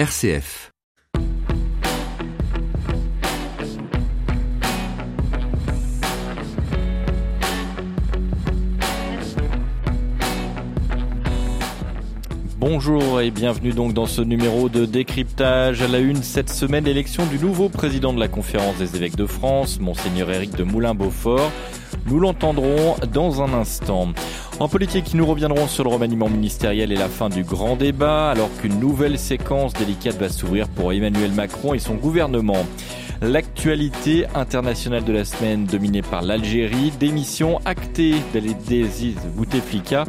RCF. Bonjour et bienvenue donc dans ce numéro de décryptage. À la une cette semaine, l'élection du nouveau président de la conférence des évêques de France, Monseigneur Éric de Moulin-Beaufort. Nous l'entendrons dans un instant. En politique, nous reviendrons sur le remaniement ministériel et la fin du grand débat, alors qu'une nouvelle séquence délicate va s'ouvrir pour Emmanuel Macron et son gouvernement. L'actualité internationale de la semaine dominée par l'Algérie, démission actée d'Aziz Bouteflika.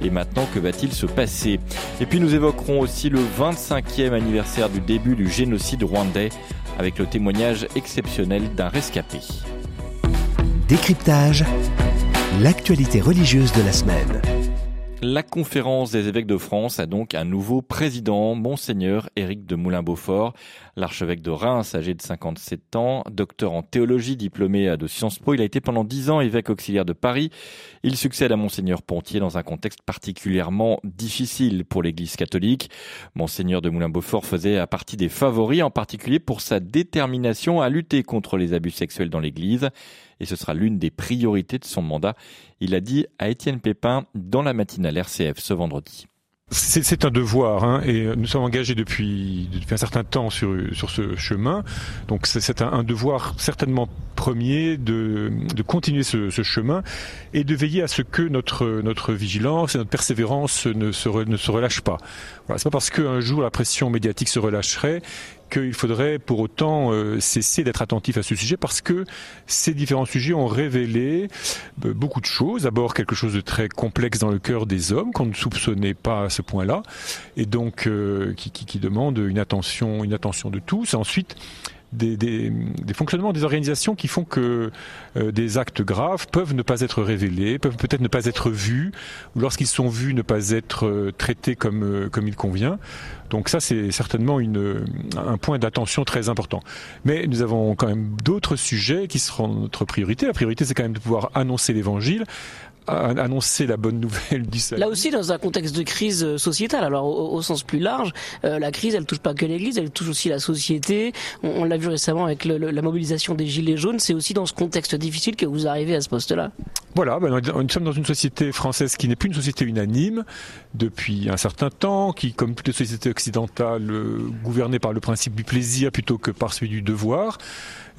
Et maintenant, que va-t-il se passer? Et puis nous évoquerons aussi le 25e anniversaire du début du génocide rwandais avec le témoignage exceptionnel d'un rescapé. Décryptage, l'actualité religieuse de la semaine. La conférence des évêques de France a donc un nouveau président, Monseigneur Éric de Moulin-Beaufort, l'archevêque de Reims, âgé de 57 ans, docteur en théologie, diplômé de Sciences Po. Il a été pendant 10 ans évêque auxiliaire de Paris. Il succède à Monseigneur Pontier dans un contexte particulièrement difficile pour l'Église catholique. Monseigneur de Moulin-Beaufort faisait partie des favoris, en particulier pour sa détermination à lutter contre les abus sexuels dans l'Église et ce sera l'une des priorités de son mandat. Il a dit à Étienne Pépin dans la matinale RCF ce vendredi. C'est un devoir hein, et nous sommes engagés depuis, un certain temps sur, sur ce chemin. Donc c'est un, devoir certainement premier de, de continuer ce, chemin et de veiller à ce que notre, notre vigilance et notre persévérance ne se, ne se relâchent pas. Voilà, c'est pas parce qu'un jour la pression médiatique se relâcherait qu'il faudrait pour autant euh, cesser d'être attentif à ce sujet parce que ces différents sujets ont révélé euh, beaucoup de choses. D'abord quelque chose de très complexe dans le cœur des hommes qu'on ne soupçonnait pas à ce point-là et donc euh, qui, demande une attention, une attention de tous. Ensuite, des, fonctionnements des organisations qui font que euh, des actes graves peuvent ne pas être révélés, peuvent peut-être ne pas être vus, ou lorsqu'ils sont vus, ne pas être euh, traités comme, euh, comme il convient. Donc ça, c'est certainement une, un point d'attention très important. Mais nous avons quand même d'autres sujets qui seront notre priorité. La priorité, c'est quand même de pouvoir annoncer l'Évangile, annoncer la bonne nouvelle du salut. Là aussi, dans un contexte de crise sociétale, alors au, au sens plus large, euh, la crise, elle touche pas que l'Église, elle touche aussi la société. On, on l'a vu récemment avec le, le, la mobilisation des Gilets jaunes. C'est aussi dans ce contexte difficile que vous arrivez à ce poste-là. Voilà, ben, nous sommes dans une société française qui n'est plus une société unanime depuis un certain temps, qui, comme toutes les sociétés occidentales, euh, gouvernée par le principe du plaisir plutôt que par celui du devoir.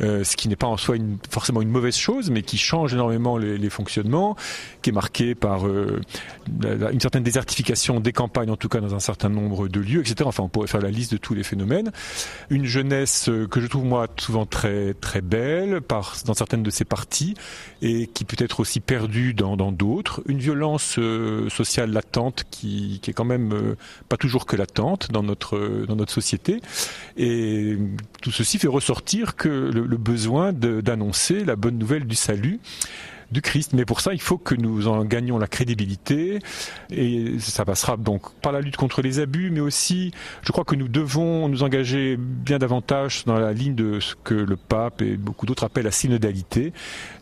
Euh, ce qui n'est pas en soi une, forcément une mauvaise chose, mais qui change énormément les, les fonctionnements, qui est marqué par euh, une certaine désertification des campagnes, en tout cas dans un certain nombre de lieux, etc. Enfin, on pourrait faire la liste de tous les phénomènes. Une jeunesse euh, que je trouve moi souvent très très belle par, dans certaines de ses parties et qui peut être aussi perdue dans d'autres. Une violence euh, sociale latente qui, qui est quand même euh, pas toujours que latente dans notre dans notre société. Et tout ceci fait ressortir que le, le besoin d'annoncer la bonne nouvelle du salut du Christ. Mais pour ça, il faut que nous en gagnions la crédibilité et ça passera donc par la lutte contre les abus, mais aussi, je crois que nous devons nous engager bien davantage dans la ligne de ce que le pape et beaucoup d'autres appellent la synodalité,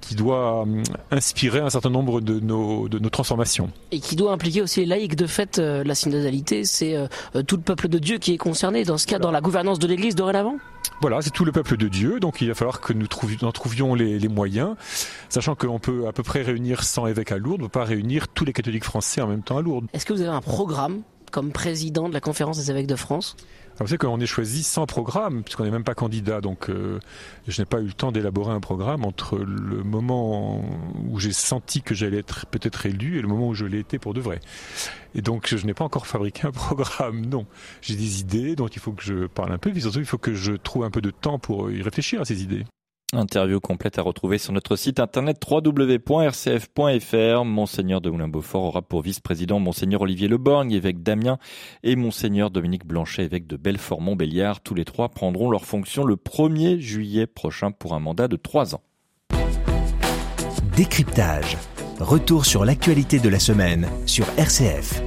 qui doit hum, inspirer un certain nombre de nos, de nos transformations. Et qui doit impliquer aussi les laïcs. De fait, euh, la synodalité, c'est euh, tout le peuple de Dieu qui est concerné, dans ce cas, dans la gouvernance de l'Église dorénavant? Voilà, c'est tout le peuple de Dieu, donc il va falloir que nous trouvions, en trouvions les, les moyens, sachant qu'on peut à peu près réunir 100 évêques à Lourdes, on ne peut pas réunir tous les catholiques français en même temps à Lourdes. Est-ce que vous avez un programme comme président de la conférence des évêques de France? Vous savez qu'on est choisi sans programme, puisqu'on n'est même pas candidat, donc euh, je n'ai pas eu le temps d'élaborer un programme entre le moment où j'ai senti que j'allais être peut-être élu et le moment où je l'ai été pour de vrai. Et donc je n'ai pas encore fabriqué un programme, non. J'ai des idées dont il faut que je parle un peu, puis surtout il faut que je trouve un peu de temps pour y réfléchir à ces idées. Interview complète à retrouver sur notre site internet www.rcf.fr. Monseigneur de Moulin-Beaufort aura pour vice-président Monseigneur Olivier Leborgne, évêque d'Amiens, et Monseigneur Dominique Blanchet, évêque de Belfort-Montbéliard. Tous les trois prendront leurs fonctions le 1er juillet prochain pour un mandat de trois ans. Décryptage. Retour sur l'actualité de la semaine sur RCF.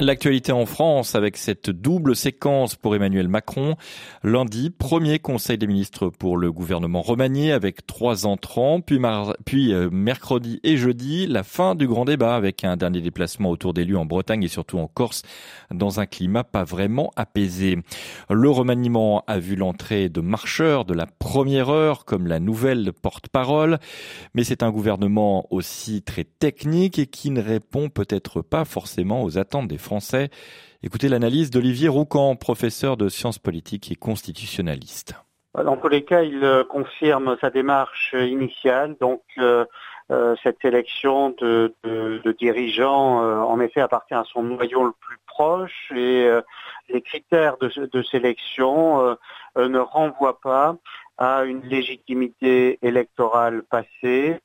L'actualité en France avec cette double séquence pour Emmanuel Macron. Lundi, premier conseil des ministres pour le gouvernement remanié avec trois entrants, puis, euh, mercredi et jeudi, la fin du grand débat avec un dernier déplacement autour d'élus en Bretagne et surtout en Corse dans un climat pas vraiment apaisé. Le remaniement a vu l'entrée de marcheurs de la première heure comme la nouvelle porte-parole, mais c'est un gouvernement aussi très technique et qui ne répond peut-être pas forcément aux attentes des Français Écoutez l'analyse d'Olivier Roucan, professeur de sciences politiques et constitutionnaliste. Dans tous les cas, il euh, confirme sa démarche initiale, donc euh, euh, cette sélection de, dirigeants, en effet, appartient à son noyau le plus proche et les critères de sélection ne renvoient pas à une légitimité électorale passée,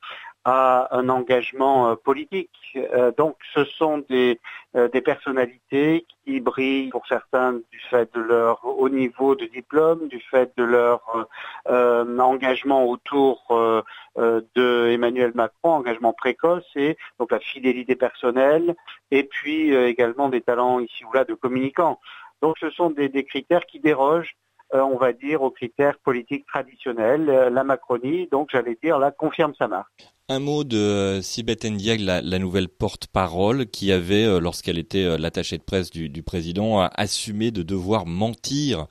à un engagement euh, politique. Euh, donc ce sont des, euh, des personnalités qui brillent pour certains du fait de leur haut niveau de diplôme, du fait de leur engagement autour de Emmanuel Macron, engagement précoce et donc la fidélité personnelle et puis également des talents ici ou là de communicants. Donc ce sont des, des critères qui dérogent on va dire, aux critères politiques traditionnels. La Macronie, donc j'allais dire, là, confirme sa marque. Un mot de euh, Sibeth Ndiaye, la, nouvelle porte-parole, qui avait, euh, lorsqu'elle était euh, l'attachée de presse du, président, assumé de devoir mentir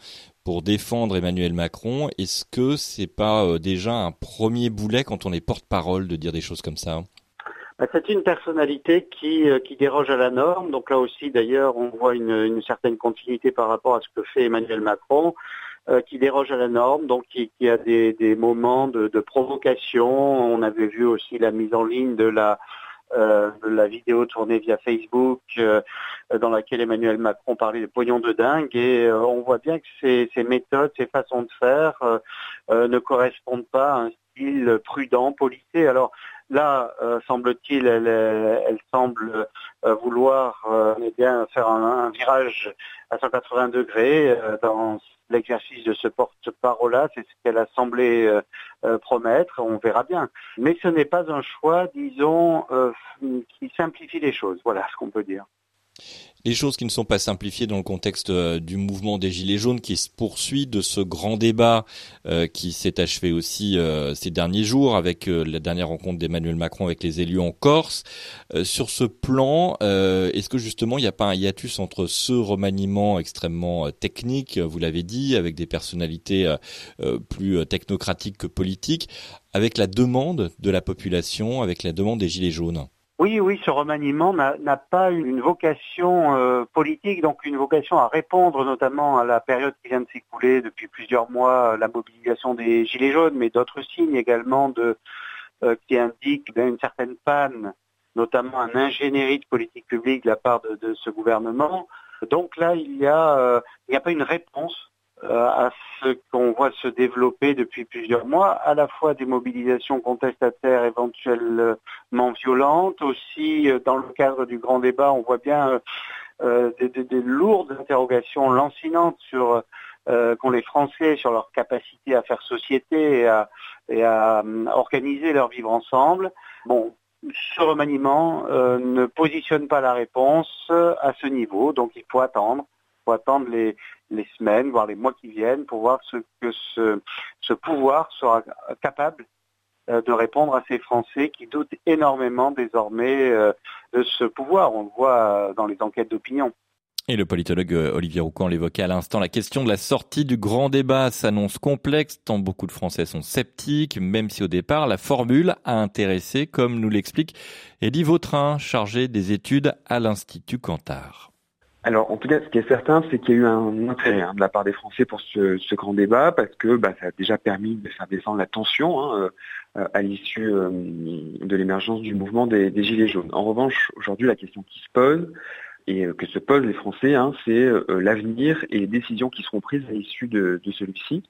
pour défendre Emmanuel Macron. Est-ce que c'est pas déjà un premier boulet quand on est porte-parole de dire des choses comme ça? Bah, c'est une personnalité qui, qui déroge à la norme. Donc là aussi, d'ailleurs, on voit une, une certaine continuité par rapport à ce que fait Emmanuel Macron. Euh, qui déroge à la norme, donc qui, a des, moments de, provocation. On avait vu aussi la mise en ligne de la, euh, la vidéo tournée via Facebook euh, dans laquelle Emmanuel Macron parlait de pognon de dingue et on voit bien que ces, méthodes, ces façons de faire ne correspondent pas à un style prudent, policé. Alors là, semble-t-il, elle, semble vouloir eh bien faire un, un, virage à 180 degrés dans l'exercice de ce porte-parole-là, c'est ce qu'elle a semblé euh, euh, promettre, on verra bien. Mais ce n'est pas un choix, disons, euh, qui simplifie les choses, voilà ce qu'on peut dire. Les choses qui ne sont pas simplifiées dans le contexte euh, du mouvement des Gilets jaunes qui se poursuit, de ce grand débat euh, qui s'est achevé aussi euh, ces derniers jours avec la dernière rencontre d'Emmanuel Macron avec les élus en Corse. sur ce plan, est-ce que justement il n'y a pas un hiatus entre ce remaniement extrêmement technique, vous l'avez dit, avec des personnalités plus technocratiques que politiques, avec la demande de la population, avec la demande des Gilets jaunes? Oui, oui, ce remaniement n'a pas une vocation euh, politique, donc une vocation à répondre notamment à la période qui vient de s'écouler depuis plusieurs mois, la mobilisation des Gilets jaunes, mais d'autres signes également euh, qui indiquent une certaine panne, notamment un ingénierie de politique publique de la part de, ce gouvernement. Donc là, il n'y a, euh, pas une réponse euh, à ce qu'on voit se développer depuis plusieurs mois, à la fois des mobilisations contestataires éventuellement violentes, aussi euh, dans le cadre du grand débat, on voit bien euh, des, lourdes interrogations lancinantes sur qu'ont les Français sur leur capacité à faire société et à, et à organiser leur vivre ensemble. Bon, ce remaniement ne positionne pas la réponse à ce niveau, donc il faut attendre faut attendre les, semaines, voire les mois qui viennent pour voir ce que ce, pouvoir sera capable euh, de répondre à ces Français qui doutent énormément désormais euh, de ce pouvoir. On le voit euh, dans les enquêtes d'opinion. Et le politologue Olivier Roucan l'évoquait à l'instant, la question de la sortie du grand débat s'annonce complexe tant beaucoup de Français sont sceptiques, même si au départ la formule a intéressé, comme nous l'explique Eddie Vautrin, chargé des études à l'Institut Cantar. Alors, en tout cas, ce qui est certain, c'est qu'il y a eu un intérêt hein, de la part des Français pour ce, grand débat, parce que bah, ça a déjà permis de faire descendre la tension hein, euh, à l'issue euh, de l'émergence du mouvement des, Gilets jaunes. En revanche, aujourd'hui, la question qui se pose, et euh, que se posent les Français, hein, c'est l'avenir et les décisions qui seront prises à l'issue de celui-ci.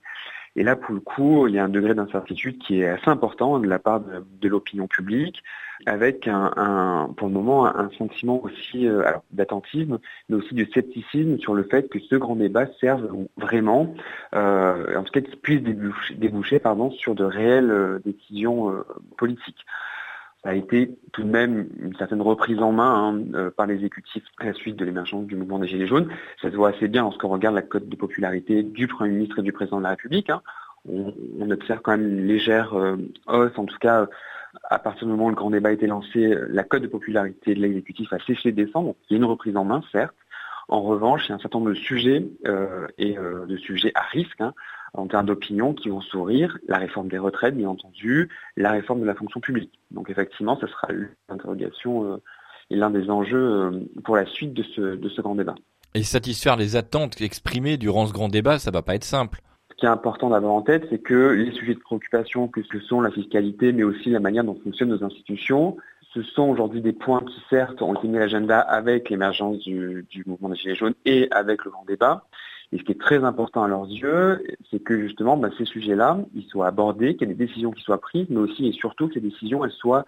Et là, pour le coup, il y a un degré d'incertitude qui est assez important de la part de, l'opinion publique, avec un, pour le moment un sentiment aussi euh, d'attentisme, mais aussi de scepticisme sur le fait que ce grand débat serve vraiment, euh, en tout cas qu'il puisse déboucher, pardon, sur de réelles euh, décisions politiques. A été tout de même une certaine reprise en main hein, par l'exécutif à la suite de l'émergence du mouvement des Gilets jaunes. Ça se voit assez bien lorsqu'on regarde la cote de popularité du Premier ministre et du Président de la République. Hein. On, observe quand même une légère hausse, en tout cas à partir du moment où le grand débat a été lancé, la cote de popularité de l'exécutif a cessé de descendre. Il y a une reprise en main, certes. En revanche, il y a un certain nombre de sujets euh, et euh, de sujets à risque hein, en termes d'opinion qui vont sourire. La réforme des retraites, bien entendu, la réforme de la fonction publique. Donc effectivement, ce sera l'interrogation euh, et l'un des enjeux pour la suite de ce, de ce grand débat. Et satisfaire les attentes exprimées durant ce grand débat, ça va pas être simple ce qui est important d'avoir en tête, c'est que les sujets de préoccupation, que ce sont la fiscalité, mais aussi la manière dont fonctionnent nos institutions, ce sont aujourd'hui des points qui certes ont été mis à l'agenda avec l'émergence du, mouvement des Gilets jaunes et avec le grand débat. Et ce qui est très important à leurs yeux, c'est que justement bah, ces sujets-là, ils soient abordés, qu'il y ait des décisions qui soient prises, mais aussi et surtout que ces décisions elles soient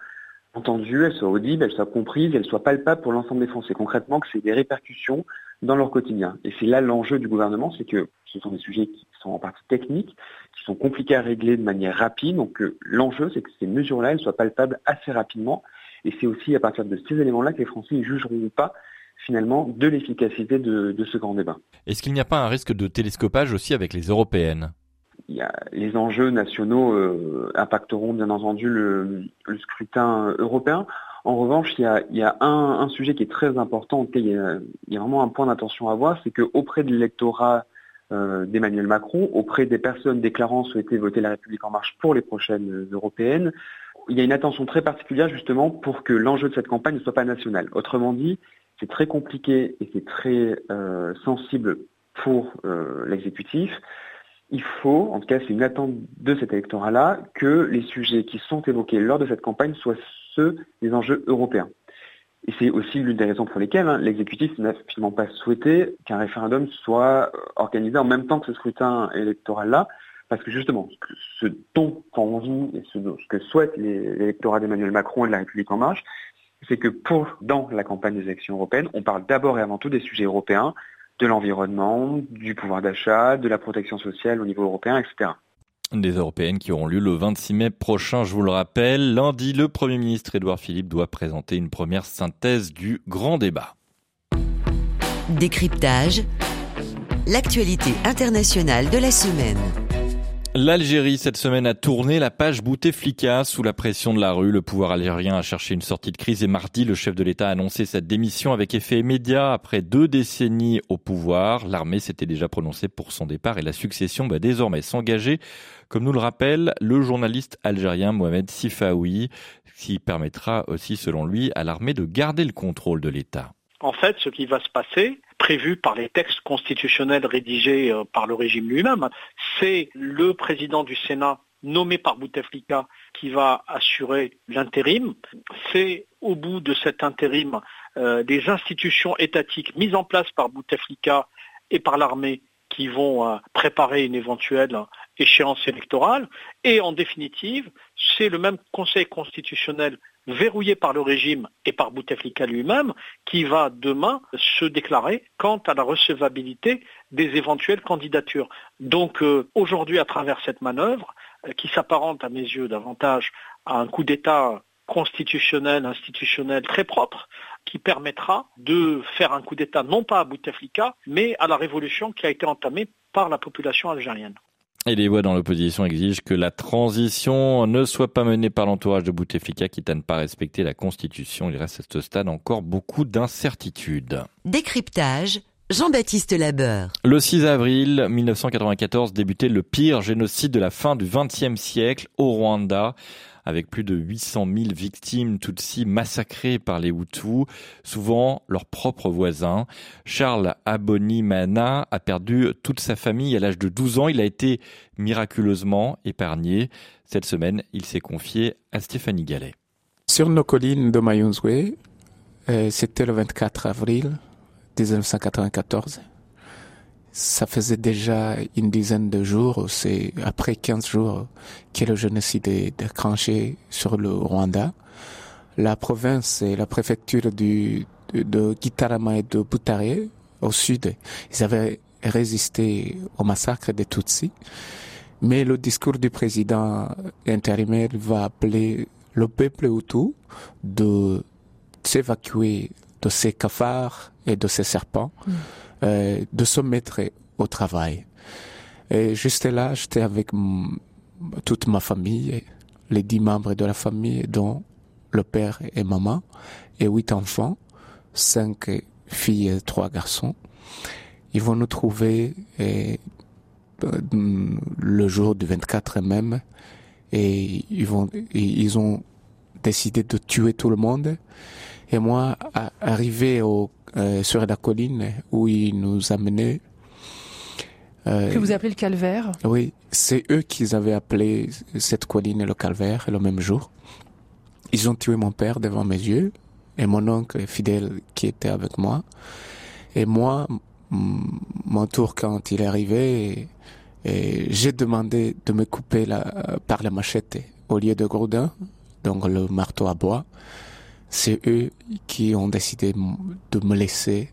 entendues, elles soient audibles, elles soient comprises, elles soient palpables pour l'ensemble des Français. Concrètement, que c'est des répercussions dans leur quotidien. Et c'est là l'enjeu du gouvernement, c'est que ce sont des sujets qui sont en partie techniques, qui sont compliqués à régler de manière rapide. Donc euh, l'enjeu, c'est que ces mesures-là, elles soient palpables assez rapidement. Et c'est aussi à partir de ces éléments-là que les Français jugeront pas finalement de l'efficacité de, ce grand débat. Est-ce qu'il n'y a pas un risque de télescopage aussi avec les européennes? Il les enjeux nationaux euh, impacteront bien entendu le, scrutin européen. En revanche, il y a, un, sujet qui est très important, il y a, il y a vraiment un point d'attention à voir, c'est qu'auprès de l'électorat euh, d'Emmanuel Macron, auprès des personnes déclarant souhaiter voter la République en marche pour les prochaines européennes, il y a une attention très particulière justement pour que l'enjeu de cette campagne ne soit pas national. Autrement dit, c'est très compliqué et c'est très euh, sensible pour euh, l'exécutif. Il faut, en tout cas c'est une attente de cet électorat-là, que les sujets qui sont évoqués lors de cette campagne soient ceux des enjeux européens. Et c'est aussi l'une des raisons pour lesquelles hein, l'exécutif n'a finalement pas souhaité qu'un référendum soit organisé en même temps que ce scrutin électoral-là, parce que justement, ce dont envie et ce, que souhaite l'électorat d'Emmanuel Macron et de la République en marche, c'est que pour, dans la campagne des élections européennes, on parle d'abord et avant tout des sujets européens, de l'environnement, du pouvoir d'achat, de la protection sociale au niveau européen, etc. Des européennes qui auront lieu le 26 mai prochain, je vous le rappelle. Lundi, le Premier ministre Édouard Philippe doit présenter une première synthèse du grand débat. Décryptage. L'actualité internationale de la semaine. L'Algérie, cette semaine, a tourné la page Bouteflika sous la pression de la rue. Le pouvoir algérien a cherché une sortie de crise et mardi, le chef de l'État a annoncé sa démission avec effet immédiat après deux décennies au pouvoir. L'armée s'était déjà prononcée pour son départ et la succession va désormais s'engager, comme nous le rappelle le journaliste algérien Mohamed Sifaoui, qui permettra aussi, selon lui, à l'armée de garder le contrôle de l'État. En fait, ce qui va se passer, prévu par les textes constitutionnels rédigés euh, par le régime lui-même, c'est le président du Sénat nommé par Bouteflika qui va assurer l'intérim. C'est au bout de cet intérim euh, des institutions étatiques mises en place par Bouteflika et par l'armée qui vont euh, préparer une éventuelle échéance électorale. Et en définitive, c'est le même Conseil constitutionnel verrouillé par le régime et par Bouteflika lui-même, qui va demain se déclarer quant à la recevabilité des éventuelles candidatures. Donc euh, aujourd'hui, à travers cette manœuvre, euh, qui s'apparente à mes yeux davantage à un coup d'État constitutionnel, institutionnel très propre, qui permettra de faire un coup d'État non pas à Bouteflika, mais à la révolution qui a été entamée par la population algérienne. Et les voix dans l'opposition exigent que la transition ne soit pas menée par l'entourage de Bouteflika, quitte à ne pas respecter la Constitution. Il reste à ce stade encore beaucoup d'incertitudes. Décryptage. Jean-Baptiste Labeur. Le 6 avril 1994 débutait le pire génocide de la fin du XXe siècle au Rwanda avec plus de 800 000 victimes Tutsis massacrées par les Hutus, souvent leurs propres voisins. Charles Abonimana a perdu toute sa famille à l'âge de 12 ans. Il a été miraculeusement épargné. Cette semaine, il s'est confié à Stéphanie Gallet. Sur nos collines de Mayunzwe, euh, c'était le 24 avril 1994 ça faisait déjà une dizaine de jours, c'est après 15 jours que le génocide est déclenché sur le Rwanda. La province et la préfecture de, de et de Butare, au sud, ils avaient résisté au massacre des Tutsis. Mais le discours du président intérimaire va appeler le peuple Hutu de s'évacuer de ces cafards et de ces serpents, mm. Euh, de se mettre au travail. Et juste là, j'étais avec toute ma famille, les dix membres de la famille, dont le père et maman, et huit enfants, cinq filles et trois garçons. Ils vont nous trouver et, euh, le jour du 24 même, et ils vont, ils ont décidé de tuer tout le monde. Et moi, arrivé au, euh, sur la colline où ils nous amenaient, euh, que vous appelez le calvaire Oui, c'est eux qui avaient appelé cette colline le calvaire le même jour. Ils ont tué mon père devant mes yeux et mon oncle fidèle qui était avec moi. Et moi, mon tour quand il est arrivé, j'ai demandé de me couper la, par la machette au lieu de Groudin, donc le marteau à bois. C'est eux qui ont décidé de me laisser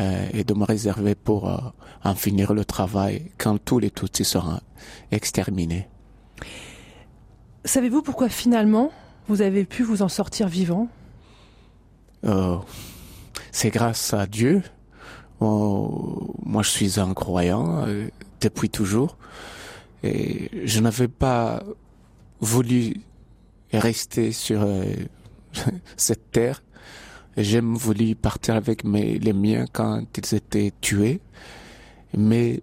euh, et de me réserver pour euh, en finir le travail quand tous les Tutsis seront exterminés. Savez-vous pourquoi finalement vous avez pu vous en sortir vivant? Euh, C'est grâce à Dieu. Oh, moi, je suis un croyant depuis toujours. Et je n'avais pas voulu rester sur cette terre J'aime voulu partir avec mes, les miens quand ils étaient tués. Mais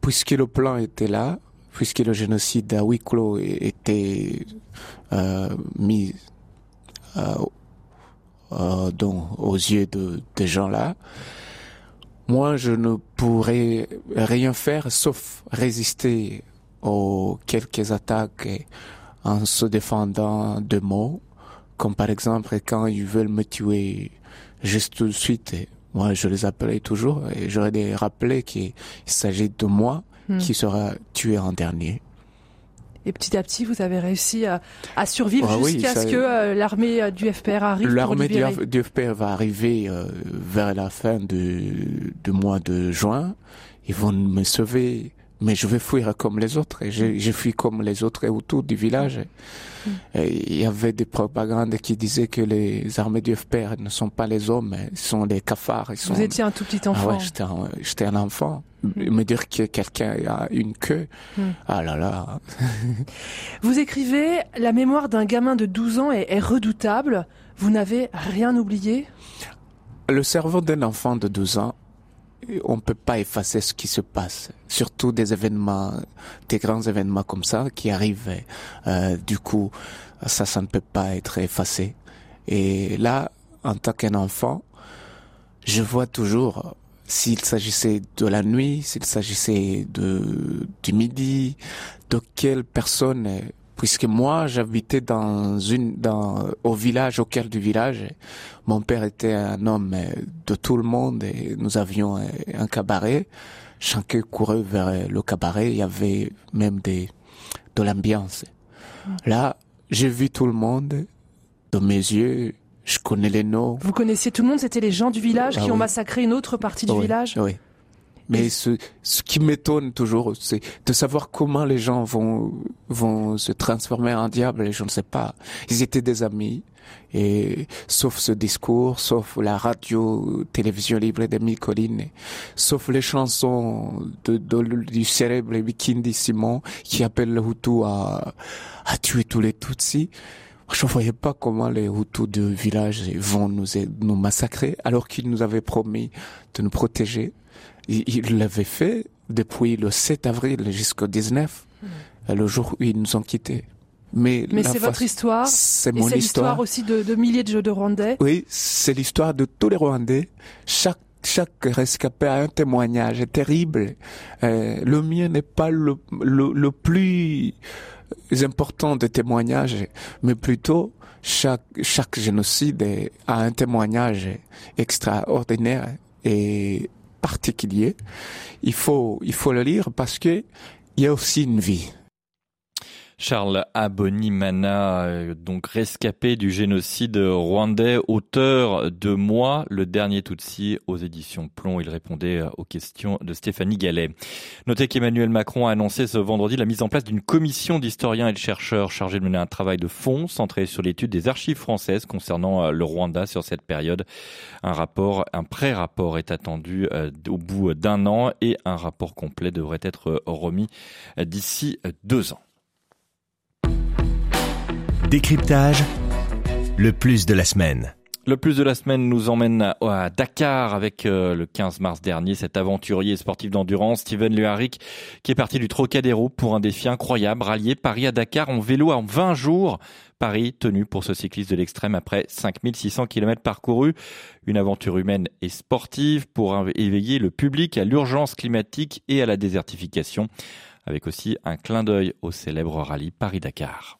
puisque le plan était là, puisque le génocide à huis clos était euh, mis euh, euh, aux yeux de des gens là, moi je ne pourrais rien faire sauf résister aux quelques attaques en se défendant de mots comme par exemple, quand ils veulent me tuer juste tout de suite, moi je les appelais toujours et j'aurais des rappelé qu'il s'agit de moi hmm. qui sera tué en dernier. Et petit à petit, vous avez réussi à, survivre jusqu'à ce que euh, l'armée euh, du FPR arrive. L'armée du, FPR va arriver euh, vers la fin du, du mois de juin. Ils vont me sauver mais je vais fuir comme les autres. Et je, je fuis comme les autres autour du village. Mm. il y avait des propagandes qui disaient que les armées du FPR ne sont pas les hommes, ils sont les cafards. Ils sont... Vous étiez un tout petit enfant. Ah ouais, j'étais un, enfant. Mm. Me dire que quelqu'un a une queue, mm. ah là là. Vous écrivez La mémoire d'un gamin de 12 ans est, est redoutable. Vous n'avez rien oublié? Le cerveau d'un enfant de 12 ans on peut pas effacer ce qui se passe, surtout des événements, des grands événements comme ça qui arrivent. Euh, du coup, ça, ça ne peut pas être effacé. Et là, en tant qu'un enfant, je vois toujours s'il s'agissait de la nuit, s'il s'agissait de du midi, de quelle personne puisque moi j'habitais dans une dans au village au cœur du village mon père était un homme de tout le monde et nous avions un cabaret. Chacun courait vers le cabaret il y avait même des de l'ambiance. Là j'ai vu tout le monde. De mes yeux je connais les noms. Vous connaissiez tout le monde c'était les gens du village ah qui ont massacré une autre partie du village oui mais ce, ce qui m'étonne toujours, c'est de savoir comment les gens vont vont se transformer en diable. Et je ne sais pas. Ils étaient des amis. Et sauf ce discours, sauf la radio, télévision libre d'Emile Colline, sauf les chansons de, du célèbre Bikindi Simon qui appelle le Hutu à, à tuer tous les Tutsis. Je ne voyais pas comment les Hutus du village vont nous, nous massacrer alors qu'ils nous avaient promis de nous protéger il l'avait fait depuis le 7 avril jusqu'au 19, hmm. le jour où ils nous ont quittés. Mais, Mais c'est votre histoire. C'est mon histoire. l'histoire aussi de, de, milliers de jeux de Rwandais. Oui, c'est l'histoire de tous les Rwandais. Chaque chaque rescapé a un témoignage terrible. Euh, le mien n'est pas le, le, le, plus important des témoignages, mais plutôt chaque, chaque génocide a un témoignage extraordinaire et particulier. Il faut, il faut le lire parce que il y a aussi une vie. Charles Abonimana, euh, donc rescapé du génocide rwandais, auteur de Moi, le dernier Tutsi aux éditions Plomb. Il répondait euh, aux questions de Stéphanie Gallet. Notez qu'Emmanuel Macron a annoncé ce vendredi la mise en place d'une commission d'historiens et de chercheurs chargée de mener un travail de fond centré sur l'étude des archives françaises concernant euh, le Rwanda sur cette période. Un rapport, un pré-rapport est attendu au bout d'un an et un rapport complet devrait être remis d'ici deux ans. Décryptage, le plus de la semaine. Le plus de la semaine nous emmène à Dakar avec euh, le 15 mars dernier cet aventurier sportif d'endurance Steven Luharic qui est parti du Trocadéro pour un défi incroyable, rallier Paris à Dakar en vélo en 20 jours. Paris tenu pour ce cycliste de l'extrême après 5600 km parcourus. Une aventure humaine et sportive pour éveiller le public à l'urgence climatique et à la désertification avec aussi un clin d'œil au célèbre rallye Paris-Dakar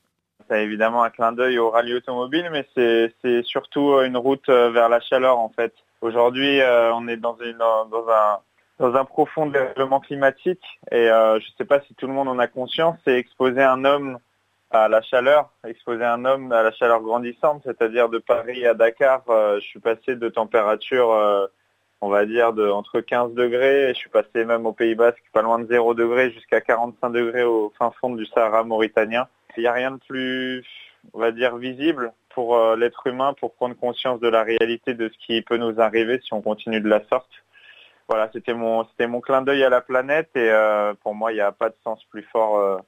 c'est évidemment un clin d'œil au rallye automobile, mais c'est surtout une route euh, vers la chaleur en fait. Aujourd'hui, euh, on est dans, une, dans, un, dans un profond dérèglement climatique et euh, je ne sais pas si tout le monde en a conscience, c'est exposer un homme à la chaleur, exposer un homme à la chaleur grandissante, c'est-à-dire de Paris à Dakar, je suis passé de température, on va dire, de entre 15 degrés, et je suis passé même au Pays Basque, pas loin de 0 degrés, jusqu'à 45 degrés au fin fond du Sahara mauritanien. Il n'y a rien de plus, on va dire, visible pour euh, l'être humain pour prendre conscience de la réalité de ce qui peut nous arriver si on continue de la sorte. Voilà, c'était mon, c'était mon clin d'œil à la planète et euh, pour moi, il n'y a pas de sens plus fort euh,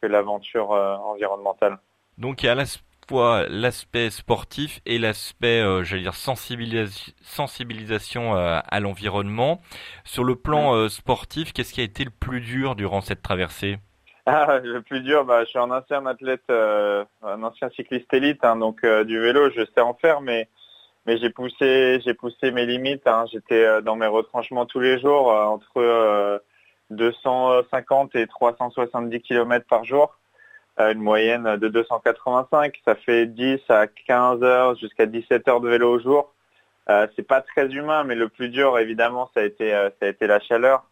que l'aventure environnementale. Donc il y a à la fois l'aspect sportif et l'aspect, j'allais dire, sensibilisation à l'environnement. Sur le plan sportif, qu'est-ce qui a été le plus dur durant cette traversée? Ah, le plus dur, bah, je suis un ancien athlète, euh, un ancien cycliste élite, hein, donc euh, du vélo, je sais en faire, mais mais j'ai poussé, j'ai poussé mes limites. Hein. J'étais euh, dans mes retranchements tous les jours, entre 250 et 370 km par jour, une moyenne de 285. Ça fait 10 à 15 heures jusqu'à 17 heures de vélo au jour. c'est pas très humain, mais le plus dur, évidemment, ça a été, ça a été la chaleur.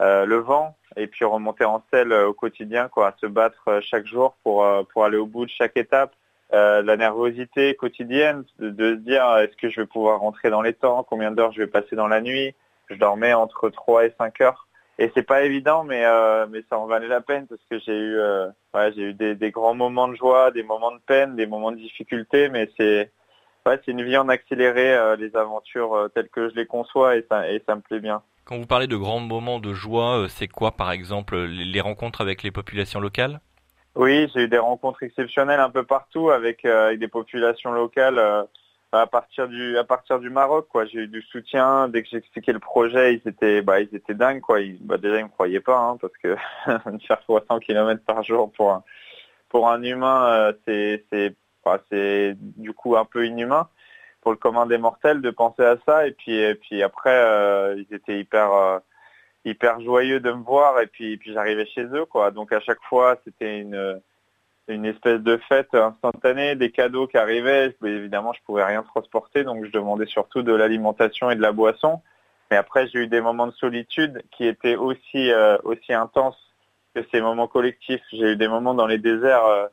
Euh, le vent et puis remonter en selle euh, au quotidien, quoi, se battre euh, chaque jour pour, aller au bout de chaque étape. la nervosité quotidienne de, se dire est-ce que je vais pouvoir rentrer dans les temps, combien d'heures je vais passer dans la nuit. Je dormais entre 3 et 5 heures. Et c'est pas évident, mais mais ça en valait la peine parce que j'ai eu des, grands moments de joie, des moments de peine, des moments de difficulté, mais c'est c'est une vie en accéléré, les aventures telles que je les conçois et ça et ça me plaît bien. Quand vous parlez de grands moments de joie, euh, c'est quoi par exemple les rencontres avec les populations locales? Oui, j'ai eu des rencontres exceptionnelles un peu partout avec, euh, des populations locales euh, à partir du à partir du Maroc quoi. J'ai eu du soutien dès que j'expliquais le projet, ils étaient bah ils étaient dingues quoi. Ils, bah, déjà ils me croyaient pas hein, parce que faire 300 km par jour pour un, pour un humain c'est bah, c'est du coup un peu inhumain pour le commun des mortels de penser à ça. Et puis, et puis après, euh, ils étaient hyper, euh, hyper joyeux de me voir. Et puis, puis j'arrivais chez eux, quoi. Donc à chaque fois, c'était une, une espèce de fête instantanée, des cadeaux qui arrivaient. Évidemment, je pouvais rien transporter, donc je demandais surtout de l'alimentation et de la boisson. Mais après, j'ai eu des moments de solitude qui étaient aussi, euh, aussi intenses que ces moments collectifs. J'ai eu des moments dans les déserts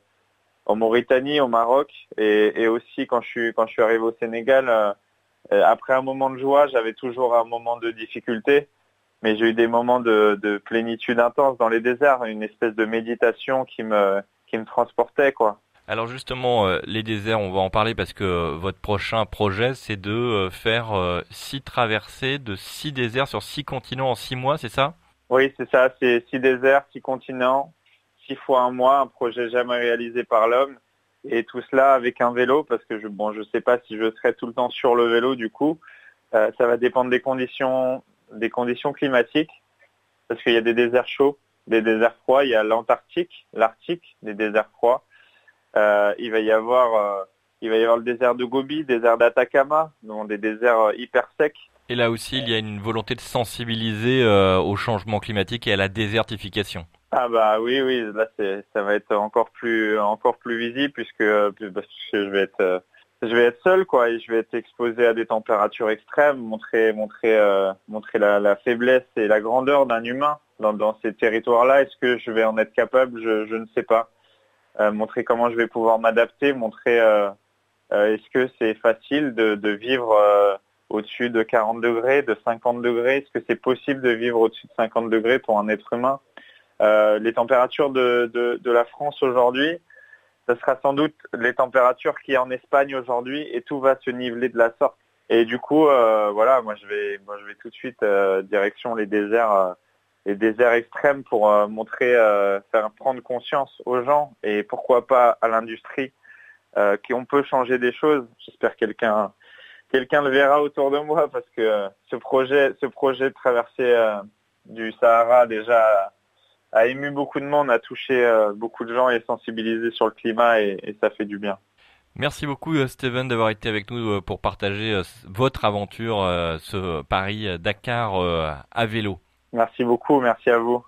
en Mauritanie, au Maroc, et, aussi quand je suis quand je suis arrivé au Sénégal. Euh, euh, après un moment de joie, j'avais toujours un moment de difficulté, mais j'ai eu des moments de, plénitude intense dans les déserts, une espèce de méditation qui me qui me transportait quoi. Alors justement, euh, les déserts, on va en parler parce que votre prochain projet, c'est de faire six traversées de six déserts sur six continents en six mois, c'est ça? Oui, c'est ça, c'est six déserts, six continents, six fois un mois, un projet jamais réalisé par l'homme. Et tout cela avec un vélo, parce que je bon, je sais pas si je serai tout le temps sur le vélo du coup. Euh, ça va dépendre des conditions, des conditions climatiques, parce qu'il y a des déserts chauds, des déserts froids. Il y a l'Antarctique, l'Arctique, des déserts froids. Euh, il va y avoir, euh, il va y avoir le désert de Gobi, désert d'Atacama, donc des déserts hyper secs. Et là aussi, il y a une volonté de sensibiliser au changement climatique et à la désertification. Ah bah oui oui là ça va être encore plus encore plus visible puisque parce que je vais être euh, je vais être seul quoi et je vais être exposé à des températures extrêmes montrer montrer euh, montrer la, faiblesse et la grandeur d'un humain dans, dans ces territoires là est-ce que je vais en être capable? Je, je ne sais pas. Montrer comment je vais pouvoir m'adapter, montrer est-ce que c'est facile de, de vivre au-dessus de 40 degrés, de 50 degrés? Est-ce que c'est possible de vivre au-dessus de 50 degrés pour un être humain? Euh, Les températures de, de, la France aujourd'hui, ce sera sans doute les températures qui y en Espagne aujourd'hui et tout va se niveler de la sorte. Et du coup, euh, voilà, moi je vais, moi je vais tout de suite euh, direction les déserts, les déserts extrêmes pour montrer, faire prendre conscience aux gens et pourquoi pas à l'industrie qu'on peut changer des choses. J'espère quelqu'un quelqu'un le verra autour de moi parce que euh, ce projet, ce projet de traversée euh, du Sahara déjà a ému beaucoup de monde, a touché euh, beaucoup de gens et sensibilisé sur le climat et, ça fait du bien. Merci beaucoup Steven d'avoir été avec nous pour partager votre aventure, ce Paris-Dakar à vélo. Merci beaucoup, merci à vous.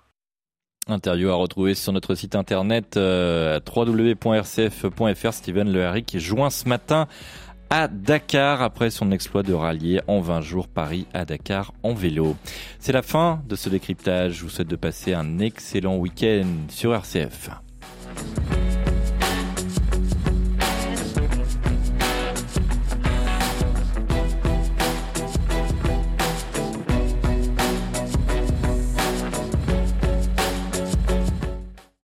Interview à retrouver sur notre site internet www.rcf.fr. Steven Le qui joint ce matin à Dakar après son exploit de rallier en 20 jours Paris à Dakar en vélo. C'est la fin de ce décryptage. Je vous souhaite de passer un excellent week-end sur RCF.